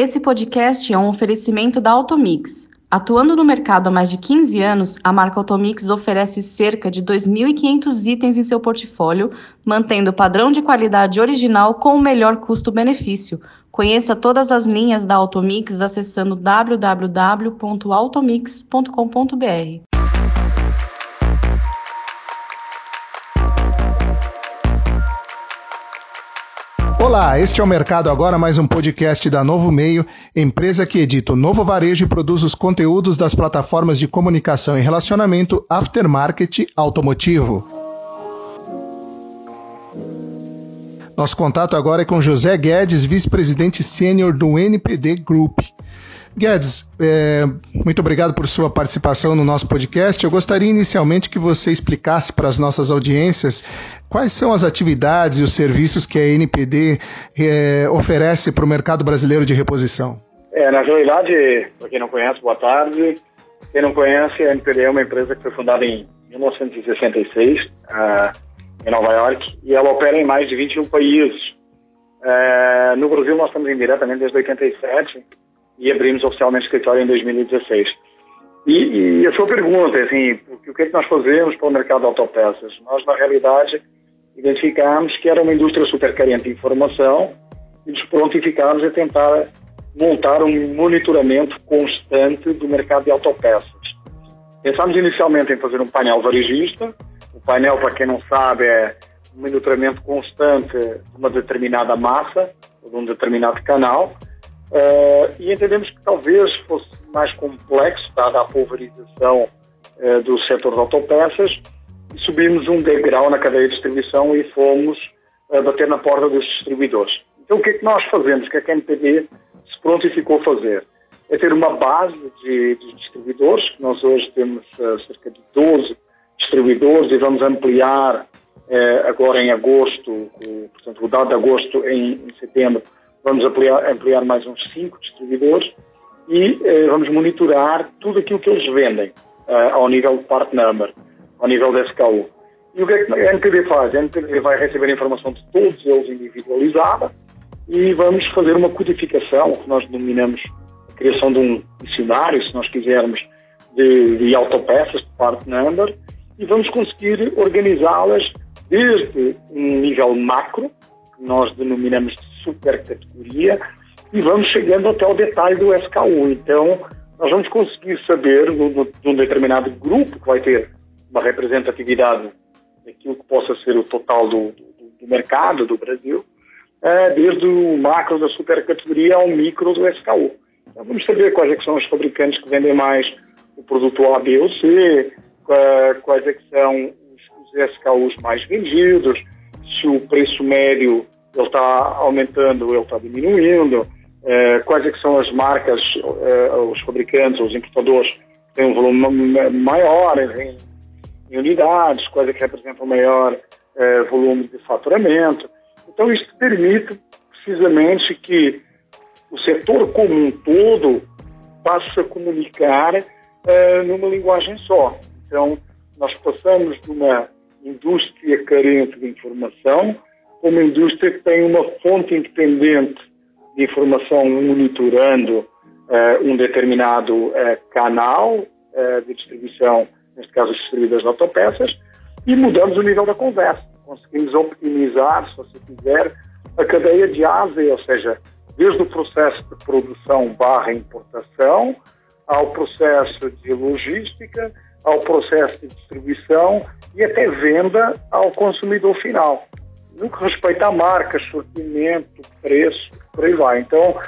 Esse podcast é um oferecimento da Automix. Atuando no mercado há mais de 15 anos, a marca Automix oferece cerca de 2.500 itens em seu portfólio, mantendo o padrão de qualidade original com o melhor custo-benefício. Conheça todas as linhas da Automix acessando www.automix.com.br. Olá, este é o Mercado Agora, mais um podcast da Novo Meio, empresa que edita o novo varejo e produz os conteúdos das plataformas de comunicação e relacionamento aftermarket automotivo. Nosso contato agora é com José Guedes, vice-presidente sênior do NPD Group. Guedes, é, muito obrigado por sua participação no nosso podcast. Eu gostaria inicialmente que você explicasse para as nossas audiências quais são as atividades e os serviços que a NPD é, oferece para o mercado brasileiro de reposição. É, na realidade, para quem não conhece, boa tarde. Quem não conhece, a NPD é uma empresa que foi fundada em 1966, uh, em Nova York, e ela opera em mais de 21 países. Uh, no Brasil, nós estamos indiretamente desde 87 e abrimos oficialmente o escritório em 2016. E, e a sua pergunta é assim, o que é que nós fazemos para o mercado de autopeças? Nós, na realidade, identificámos que era uma indústria super carente de informação e nos prontificámos a tentar montar um monitoramento constante do mercado de autopeças. Pensámos inicialmente em fazer um painel varejista. O painel, para quem não sabe, é um monitoramento constante de uma determinada massa, ou de um determinado canal, Uh, e entendemos que talvez fosse mais complexo, dada a pulverização uh, do setor de autopeças, e subimos um degrau na cadeia de distribuição e fomos uh, bater na porta dos distribuidores. Então, o que é que nós fazemos? O que é que a MPD se prontificou a fazer? É ter uma base de, de distribuidores, nós hoje temos cerca de 12 distribuidores e vamos ampliar agora em agosto, o, portanto, o dado de agosto em, em setembro, vamos ampliar, ampliar mais uns cinco distribuidores e eh, vamos monitorar tudo aquilo que eles vendem eh, ao nível de part number, ao nível da SKU. E o que é que a NPD faz? A NPD vai receber a informação de todos eles individualizada e vamos fazer uma codificação, que nós denominamos a criação de um dicionário, se nós quisermos, de, de autopeças, de part number, e vamos conseguir organizá-las desde um nível macro, que nós denominamos de super categoria e vamos chegando até o detalhe do SKU. Então, nós vamos conseguir saber de um determinado grupo que vai ter uma representatividade daquilo que possa ser o total do, do, do mercado do Brasil, é, desde o macro da super categoria ao micro do SKU. Então, vamos saber quais é são os fabricantes que vendem mais o produto A, B ou C, quais é são os SKUs mais vendidos, se o preço médio ele está aumentando, ele está diminuindo, eh, quais é que são as marcas, eh, os fabricantes, os importadores têm um volume maior em, em unidades, quais é que representam maior eh, volume de faturamento. Então isto permite precisamente que o setor como um todo passe a comunicar numa linguagem só. Então nós passamos de uma indústria carente de informação uma indústria que tem uma fonte independente de informação monitorando uh, um determinado uh, canal uh, de distribuição, neste caso os distribuidores de autopeças, e mudamos o nível da conversa. Conseguimos optimizar, se você quiser, a cadeia de ASE, ou seja, desde o processo de produção barra importação, ao processo de logística, ao processo de distribuição e até venda ao consumidor final no que respeita a marcas, sortimento, preço, por aí vai. Então,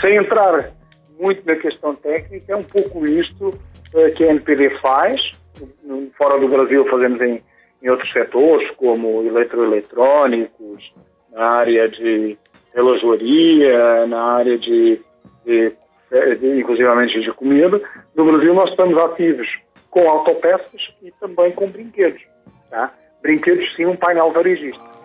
sem entrar muito na questão técnica, é um pouco isto eh, que a NPD faz. Fora do Brasil fazemos em, em outros setores, como eletroeletrônicos, na área de relojoaria, na área de, de, de inclusivamente de comida. No Brasil nós estamos ativos com autopeças e também com brinquedos. Tá? Brinquedos sim, um painel varejista.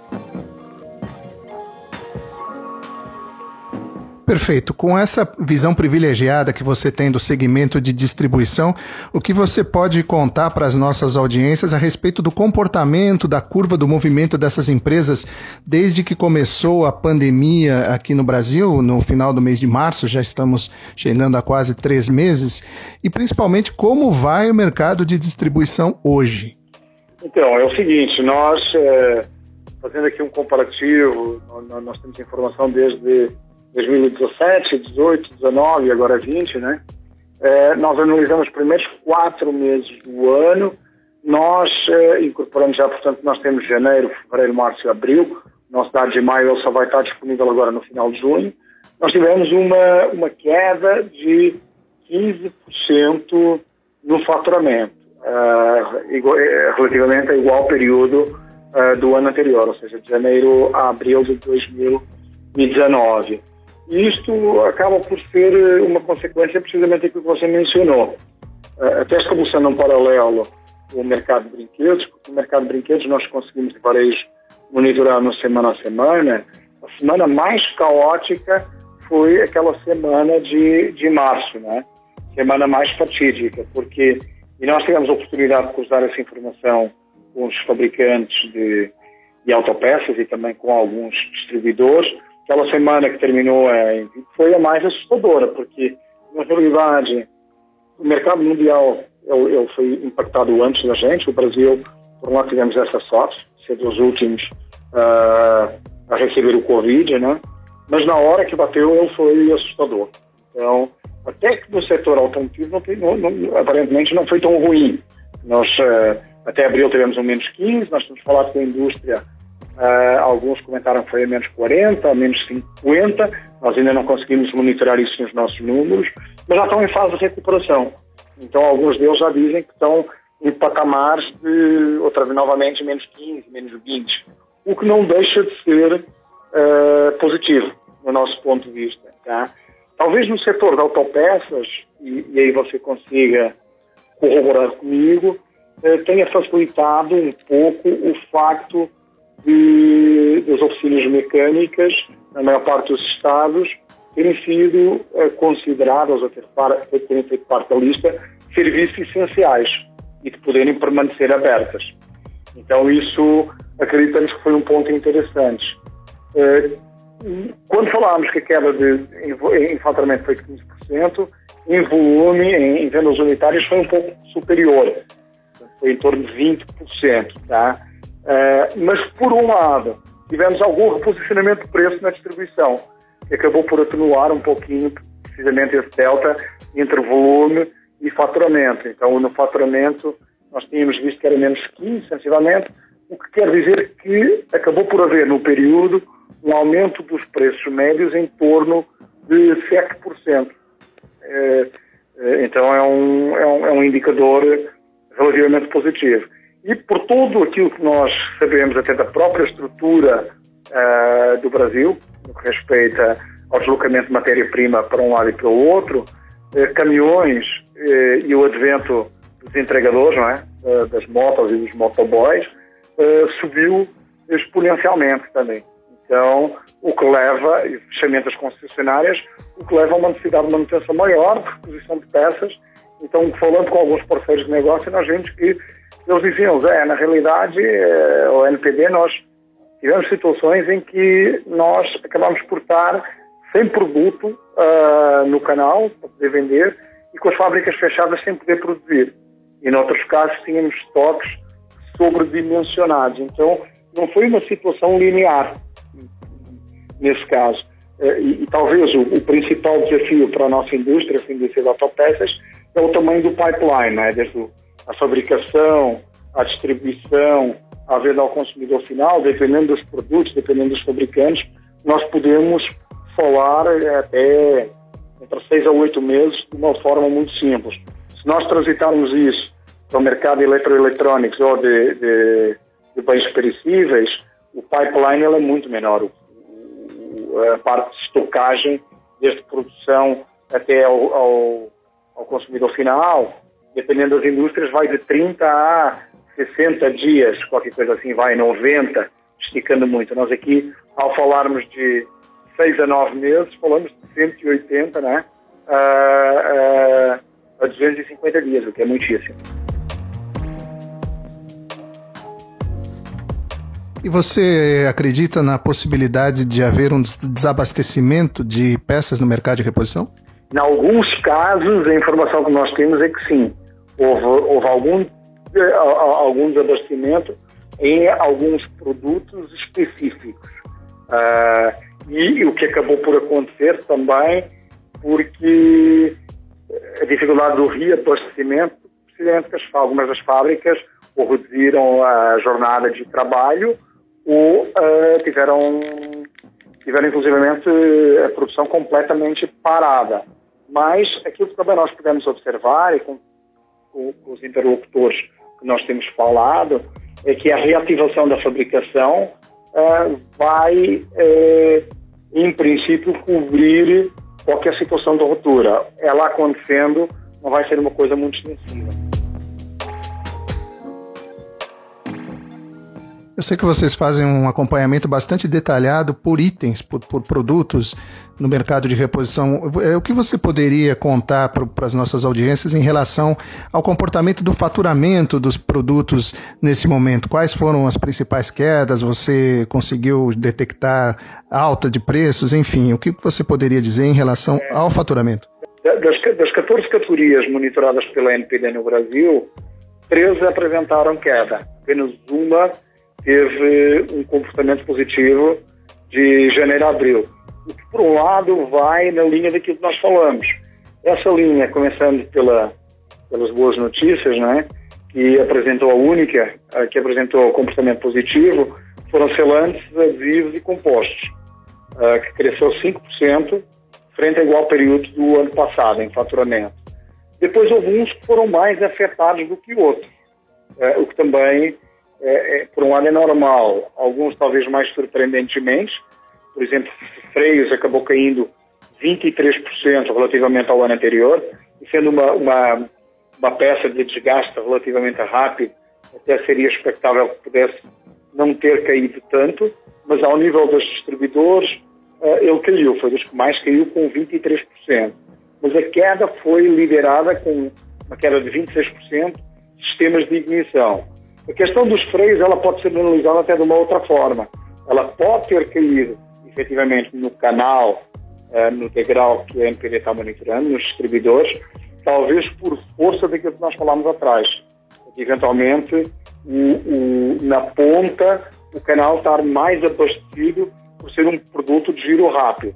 Perfeito. Com essa visão privilegiada que você tem do segmento de distribuição, o que você pode contar para as nossas audiências a respeito do comportamento, da curva do movimento dessas empresas desde que começou a pandemia aqui no Brasil, no final do mês de março, já estamos chegando a quase três meses, e principalmente como vai o mercado de distribuição hoje? Então, é o seguinte, nós, é, fazendo aqui um comparativo, nós temos informação desde 2017, 18, 19 e agora 20, né? É, nós analisamos os primeiros quatro meses do ano, nós é, incorporamos já, portanto, nós temos janeiro, fevereiro, março e abril, nosso dado de maio ele só vai estar disponível agora no final de junho, nós tivemos uma, uma queda de 15% no faturamento, uh, relativamente a igual período uh, do ano anterior, ou seja, de janeiro a abril de 2019. E isto acaba por ser eh, uma consequência precisamente daquilo que você mencionou. Eh, até estabelecendo um paralelo o mercado de brinquedos, porque o mercado de brinquedos nós conseguimos de varejo monitorar no semana a semana. A semana mais caótica foi aquela semana de, de março, né? Semana mais fatídica, porque e nós tivemos a oportunidade de cruzar essa informação com os fabricantes de, de autopeças e também com alguns distribuidores aquela semana que terminou é, foi a mais assustadora, porque, na realidade, o mercado mundial foi impactado antes da gente. O Brasil, por lá, tivemos essa sorte, ser dos últimos uh, a receber o Covid, né? Mas na hora que bateu, ele foi assustador. Então, até que no setor automotivo, não, não, aparentemente, não foi tão ruim. Nós, uh, até abril, tivemos um menos 15, nós temos falado com a indústria Uh, alguns comentaram que foi a menos 40, a menos 50. Nós ainda não conseguimos monitorar isso nos nossos números, mas já estão em fase de recuperação. Então, alguns deles já dizem que estão em patamares de, outra vez, novamente, menos 15, menos 20. O que não deixa de ser uh, positivo, no nosso ponto de vista. Tá? Talvez no setor de autopeças, e, e aí você consiga corroborar comigo, uh, tenha facilitado um pouco o facto de, das oficinas mecânicas, na maior parte dos estados, terem sido uh, consideradas, ou ter, feito parte da lista, serviços essenciais e de poderem permanecer abertas. Então, isso acreditamos que foi um ponto interessante. Uh, quando falámos que a queda de, em, em faturamento foi de 15%, em volume, em, em vendas unitárias, foi um pouco superior. Foi em torno de 20%. Tá? Uh, mas, por um lado, tivemos algum reposicionamento de preço na distribuição, que acabou por atenuar um pouquinho, precisamente, esse delta entre volume e faturamento. Então, no faturamento, nós tínhamos visto que era menos 15, sensivelmente, o que quer dizer que acabou por haver, no período, um aumento dos preços médios em torno de 7%. É, eh, então, é um, é, um, é um indicador relativamente positivo. E por tudo aquilo que nós sabemos até da própria estrutura uh, do Brasil, no que respeita ao deslocamento de matéria-prima para um lado e para o outro, uh, caminhões uh, e o advento dos entregadores, não é? das motos e dos motoboys, subiu exponencialmente também. Então, o que leva, e fechamento das concessionárias, o que leva a uma necessidade de manutenção maior, de reposição de peças. Então, falando com alguns parceiros de negócio, nós vemos que eles diziam, Zé, na realidade, eh, o NPD, nós tivemos situações em que nós acabamos por estar sem produto uh, no canal para poder vender e com as fábricas fechadas sem poder produzir. E, em outros casos, tínhamos estoques sobredimensionados. Então, não foi uma situação linear nesse caso. Uh, e, e, talvez o, o, principal desafio para a nossa indústria, a indústria de autopeças, é o tamanho do pipeline, né? desde o a fabricação, a distribuição, a venda ao consumidor final, dependendo dos produtos, dependendo dos fabricantes, nós podemos falar eh, até entre seis a oito meses de uma forma muito simples. Se nós transitarmos isso para o mercado de eletroeletrônicos ou de, de, de bens perecíveis, o pipeline é muito menor. O, a parte de estocagem, desde produção até ao, ao, ao consumidor final, dependendo das indústrias, vai de 30 a 60 dias, qualquer coisa assim, vai 90, esticando muito. Nós aqui, ao falarmos de seis a nove meses, falamos de 180 né, a, a, a 250 dias, o que é muitíssimo. E você acredita na possibilidade de haver um desabastecimento de peças no mercado de reposição? Em alguns casos, a informação que nós temos é que sim. Houve, houve algum, eh, algum desabastecimento em alguns produtos específicos. Uh, e, o que acabou por acontecer também, porque a dificuldade do reabastecimento, precisamente que algumas das fábricas ou reduziram a jornada de trabalho ou uh, tiveram, tiveram inclusivamente a produção completamente parada. Mas aquilo que também nós podemos observar e com, com, com os interlocutores que nós temos falado é que a reativação da fabricação uh, vai, uh, em princípio, cobrir qualquer situação de ruptura. Ela acontecendo não vai ser uma coisa muito extensiva. Eu sei que vocês fazem um acompanhamento bastante detalhado por itens, por, por produtos no mercado de reposição. É, o que você poderia contar para as nossas audiências em relação ao comportamento do faturamento dos produtos nesse momento? Quais foram as principais quedas? Você conseguiu detectar alta de preços? Enfim, o que você poderia dizer em relação ao faturamento? Das, das 14 categorias monitoradas pela NPD no Brasil, 13 apresentaram queda. Apenas uma teve um comportamento positivo de janeiro a abril. O que, por um lado, vai na linha daquilo que nós falamos. Essa linha, começando pela, pelas boas notícias, né, que apresentou a única, que apresentou comportamento positivo, foram selantes, adesivos e compostos, que cresceu 5% frente ao igual período do ano passado em faturamento. Depois houve uns que foram mais afetados do que outros, o que também é, é, por um lado é normal, alguns talvez mais surpreendentemente, por exemplo, freios acabou caindo 23% relativamente ao ano anterior, e sendo uma, uma, uma peça de desgaste relativamente rápido, até seria expectável que pudesse não ter caído tanto, mas ao nível dos distribuidores, uh, ele caiu, foi dos que mais caiu com 23%. Mas a queda foi liderada com uma queda de 26% sistemas de ignição. A questão dos freios ela pode ser analisada até de uma outra forma. Ela pode ter caído, efetivamente, no canal, uh, no degrau que a MPD está monitorando, nos distribuidores, talvez por força daquilo que nós falámos atrás. Eventualmente, o, o, na ponta, o canal estar mais abastecido por ser um produto de giro rápido.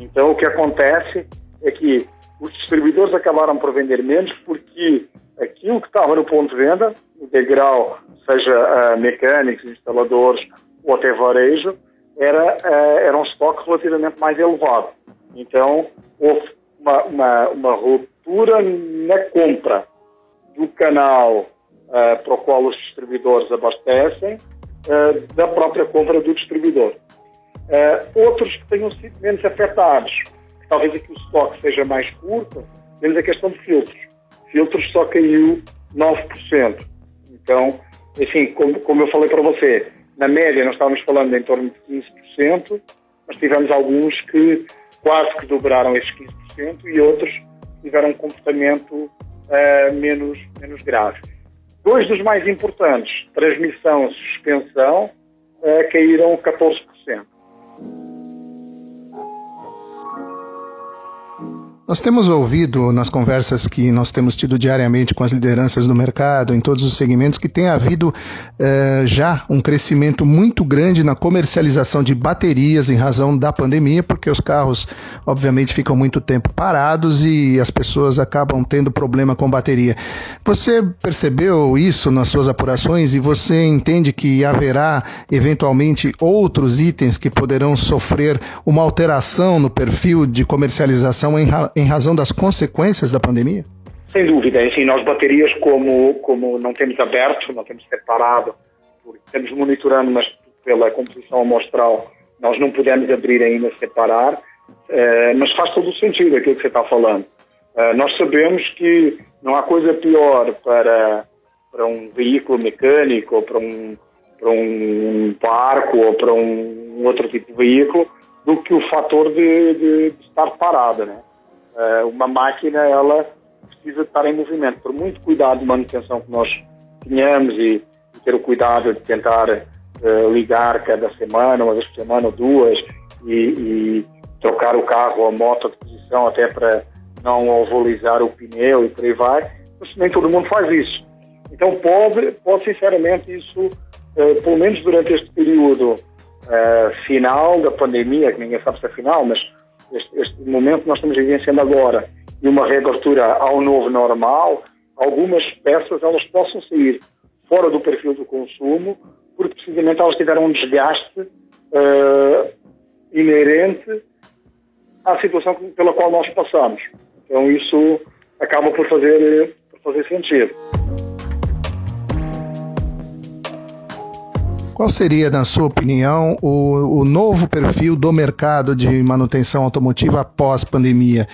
Então, o que acontece é que os distribuidores acabaram por vender menos porque aquilo que estava no ponto de venda, o degrau seja uh, mecânicos, instaladores ou até varejo, era, uh, era um estoque relativamente mais elevado. Então, houve uma, uma, uma ruptura na compra do canal uh, para o qual os distribuidores abastecem, da própria compra do distribuidor. outros que tenham sido menos afetados, talvez aqui o estoque seja mais curto, temos a questão de filtros. Filtros só caiu 9%. Então, assim, como, como eu falei para você, na média nós estávamos falando em torno de 15%, mas tivemos alguns que quase que dobraram esses 15% e outros tiveram um comportamento uh, menos, menos grave. Dois dos mais importantes, transmissão e suspensão, uh, caíram 14%. Nós temos ouvido nas conversas que nós temos tido diariamente com as lideranças do mercado, em todos os segmentos, que tem havido eh, já um crescimento muito grande na comercialização de baterias em razão da pandemia, porque os carros, obviamente, ficam muito tempo parados e as pessoas acabam tendo problema com bateria. Você percebeu isso nas suas apurações e você entende que haverá eventualmente outros itens que poderão sofrer uma alteração no perfil de comercialização em em razão das consequências da pandemia? Sem dúvida. Assim, nós baterias, como, como não temos aberto, não temos separado, estamos monitorando, mas pela composição amostral, nós não podemos abrir ainda separar, eh, mas faz todo o sentido aquilo que você está falando. Eh, nós sabemos que não há coisa pior para, para um veículo mecânico, ou para um, para um barco, ou para um outro tipo de veículo, do que o fator de, de, de estar parada, né? Uh, uma máquina, ela precisa estar em movimento. Por muito cuidado de manutenção que nós tenhamos e, ter o cuidado de tentar uh, ligar cada semana, uma vez por semana ou duas, e, e trocar o carro ou a moto de posição até para não ovalizar o pneu e por aí vai, mas nem todo mundo faz isso. Então pode, pode sinceramente isso, uh, pelo menos durante este período final da pandemia, que ninguém sabe se é final, mas este, este momento que nós estamos vivenciando agora, e uma reabertura ao novo normal, algumas peças elas possam sair fora do perfil do consumo, porque precisamente elas tiveram um desgaste uh, inerente à situação pela qual nós passamos. Então isso acaba por fazer, por fazer sentido. Qual seria, na sua opinião, o, o novo perfil do mercado de manutenção automotiva após pandemia?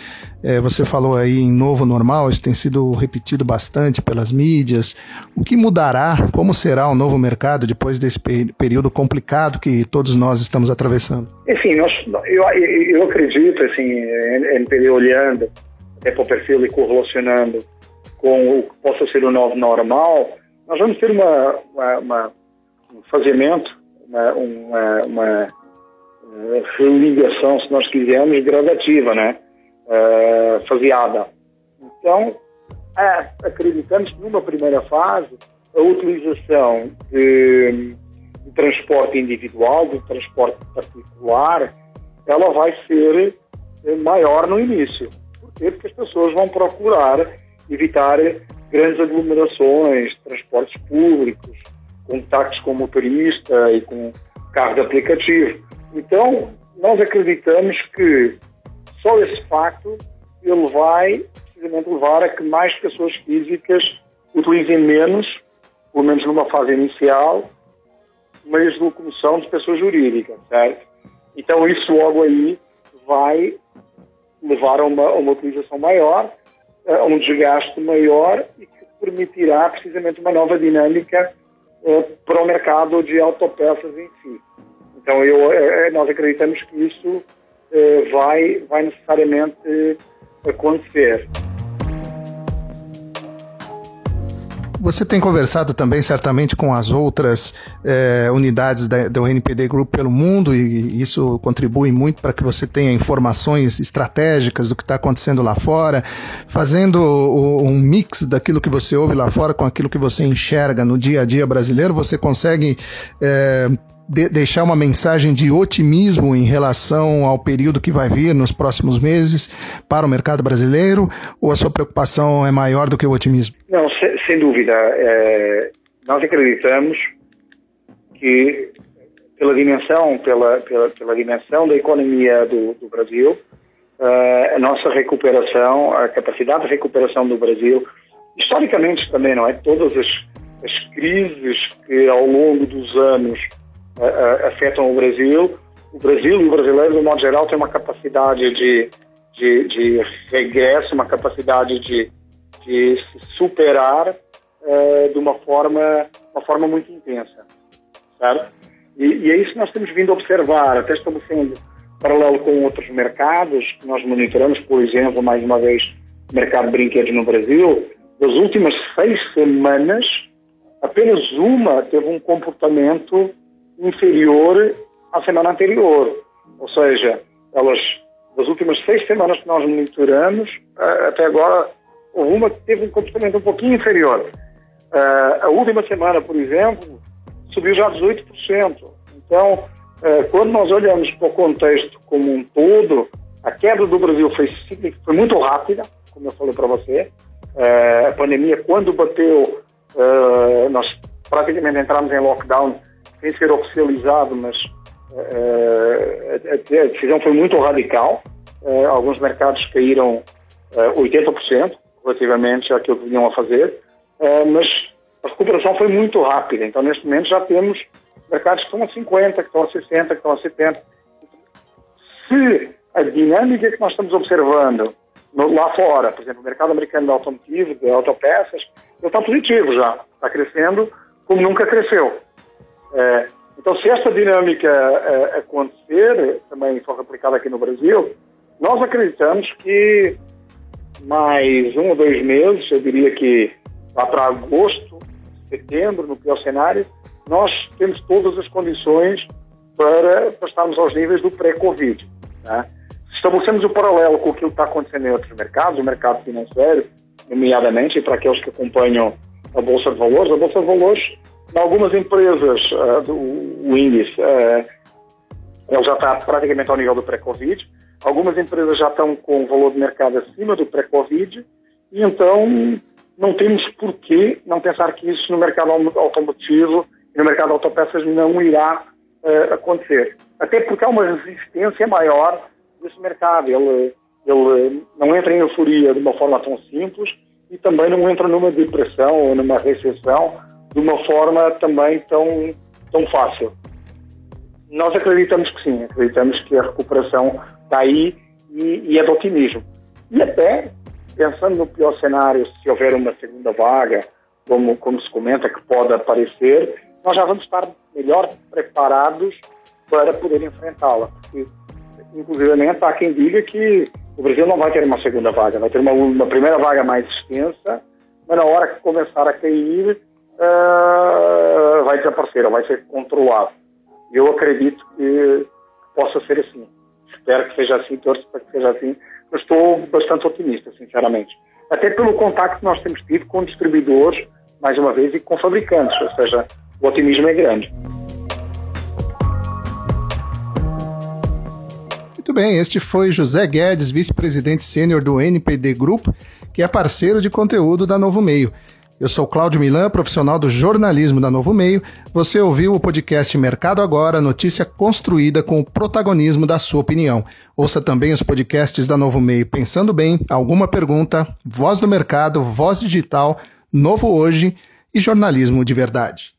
É, você falou aí em novo normal, isso tem sido repetido bastante pelas mídias. O que mudará? Como será o novo mercado depois desse período complicado que todos nós estamos atravessando? Enfim, nós, eu, eu acredito, assim, NPD olhando até para o perfil e correlacionando com o que possa ser o novo normal, nós vamos ter uma, uma, uma um faziamento, uma, uma, uma uh, religação, se nós quisermos, gradativa, né? Uh, faseada. Então, é, acreditamos que numa primeira fase, a utilização de, de transporte individual, de transporte particular, ela vai ser maior no início. Por quê? Porque as pessoas vão procurar evitar grandes aglomerações, transportes públicos, com o motorista e com carro de aplicativo. Então, nós acreditamos que só esse facto ele vai precisamente levar a que mais pessoas físicas utilizem menos, pelo menos numa fase inicial, meios de locomoção de pessoas jurídicas, certo? Então isso logo aí vai levar a uma, a uma utilização maior, a um desgaste maior e que permitirá precisamente uma nova dinâmica é, para o mercado de autopeças em si. Então, eu, é, nós acreditamos que isso é, vai, vai necessariamente acontecer. Você tem conversado também, certamente, com as outras é, unidades da, do NPD Group pelo mundo, e isso contribui muito para que você tenha informações estratégicas do que está acontecendo lá fora, fazendo o, um mix daquilo que você ouve lá fora com aquilo que você enxerga no dia a dia brasileiro, você consegue é, de deixar uma mensagem de otimismo em relação ao período que vai vir nos próximos meses para o mercado brasileiro? Ou a sua preocupação é maior do que o otimismo? Não, sem, sem dúvida. É, nós acreditamos que pela dimensão, pela, pela, pela dimensão da economia do, do Brasil, uh, a nossa recuperação, a capacidade de recuperação do Brasil, historicamente também, não é? Todas as, as crises que ao longo dos anos afetam o Brasil. O Brasil e o brasileiro, de modo geral, tem uma capacidade de, de, de regresso, uma capacidade de, de se superar uh, de uma forma, uma forma muito intensa, certo? E, e, é isso que nós temos vindo a observar, até estabelecendo paralelo com outros mercados que nós monitoramos, por exemplo, mais uma vez, o mercado de brinquedos no Brasil. Das últimas seis semanas, apenas uma teve um comportamento inferior à semana anterior. Ou seja, elas, das últimas seis semanas que nós monitoramos, até agora, houve uma que teve um comportamento um pouquinho inferior. A última semana, por exemplo, subiu já 18%. Então, quando nós olhamos para o contexto como um todo, a queda do Brasil foi, foi muito rápida, como eu falei para você. A pandemia, quando bateu, nós praticamente entramos em lockdown sem ser oficializado, mas uh, a, decisão foi muito radical. Uh, alguns mercados caíram uh, 80% relativamente àquilo que vinham a fazer, mas a recuperação foi muito rápida. Então, neste momento, já temos mercados que estão a 50%, que estão a 60%, que estão a 70%. Se a dinâmica que nós estamos observando no, lá fora, por exemplo, o mercado americano de automotivo, de autopeças, está positivo já, está crescendo como nunca cresceu. É, Então, se esta dinâmica uh, acontecer, também for replicada aqui no Brasil, nós acreditamos que mais um ou dois meses, eu diria que lá para agosto, setembro, no pior cenário, nós temos todas as condições para, estarmos aos níveis do pré-Covid. Né? Estabelecemos o paralelo com aquilo que está acontecendo em outros mercados, o mercado financeiro, nomeadamente, e para aqueles que acompanham a Bolsa de Valores. A Bolsa de Valores, algumas empresas, uh, do, o índice, uh, já está praticamente ao nível do pré-Covid. Algumas empresas já estão com o valor de mercado acima do pré-Covid e então não temos porquê não pensar que isso no mercado automotivo e no mercado de autopeças não irá uh, acontecer. Até porque há uma resistência maior desse mercado. Ele, ele não entra em euforia de uma forma tão simples e também não entra numa depressão ou numa recessão de uma forma também tão, tão fácil. Nós acreditamos que sim, acreditamos que a recuperação está aí e, e é de otimismo. E até, pensando no pior cenário, se houver uma segunda vaga, como, como se comenta que pode aparecer, nós já vamos estar melhor preparados para poder enfrentá-la. Inclusive, há quem diga que o Brasil não vai ter uma segunda vaga, vai ter uma, uma primeira vaga mais extensa, mas na hora que começar a cair, uh, vai desaparecer, vai ser controlado. Eu acredito que possa ser assim. Espero que seja assim, torço para que seja assim, mas estou bastante otimista, sinceramente. Até pelo contacto que nós temos tido com distribuidores, mais uma vez, e com fabricantes, ou seja, o otimismo é grande. Muito bem, este foi José Guedes, vice-presidente sênior do NPD Group, que é parceiro de conteúdo da Novo Meio. Eu sou Cláudio Milan, profissional do jornalismo da Novo Meio. Você ouviu o podcast Mercado Agora, notícia construída com o protagonismo da sua opinião. Ouça também os podcasts da Novo Meio Pensando Bem, Alguma Pergunta, Voz do Mercado, Voz Digital, Novo Hoje e Jornalismo de Verdade.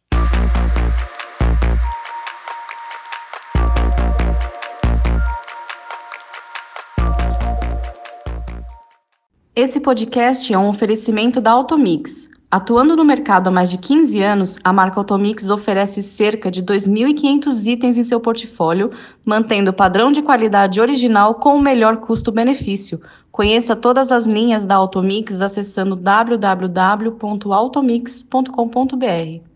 Esse podcast é um oferecimento da Automix. Atuando no mercado há mais de 15 anos, a marca Automix oferece cerca de 2.500 itens em seu portfólio, mantendo o padrão de qualidade original com o melhor custo-benefício. Conheça todas as linhas da Automix acessando www.automix.com.br.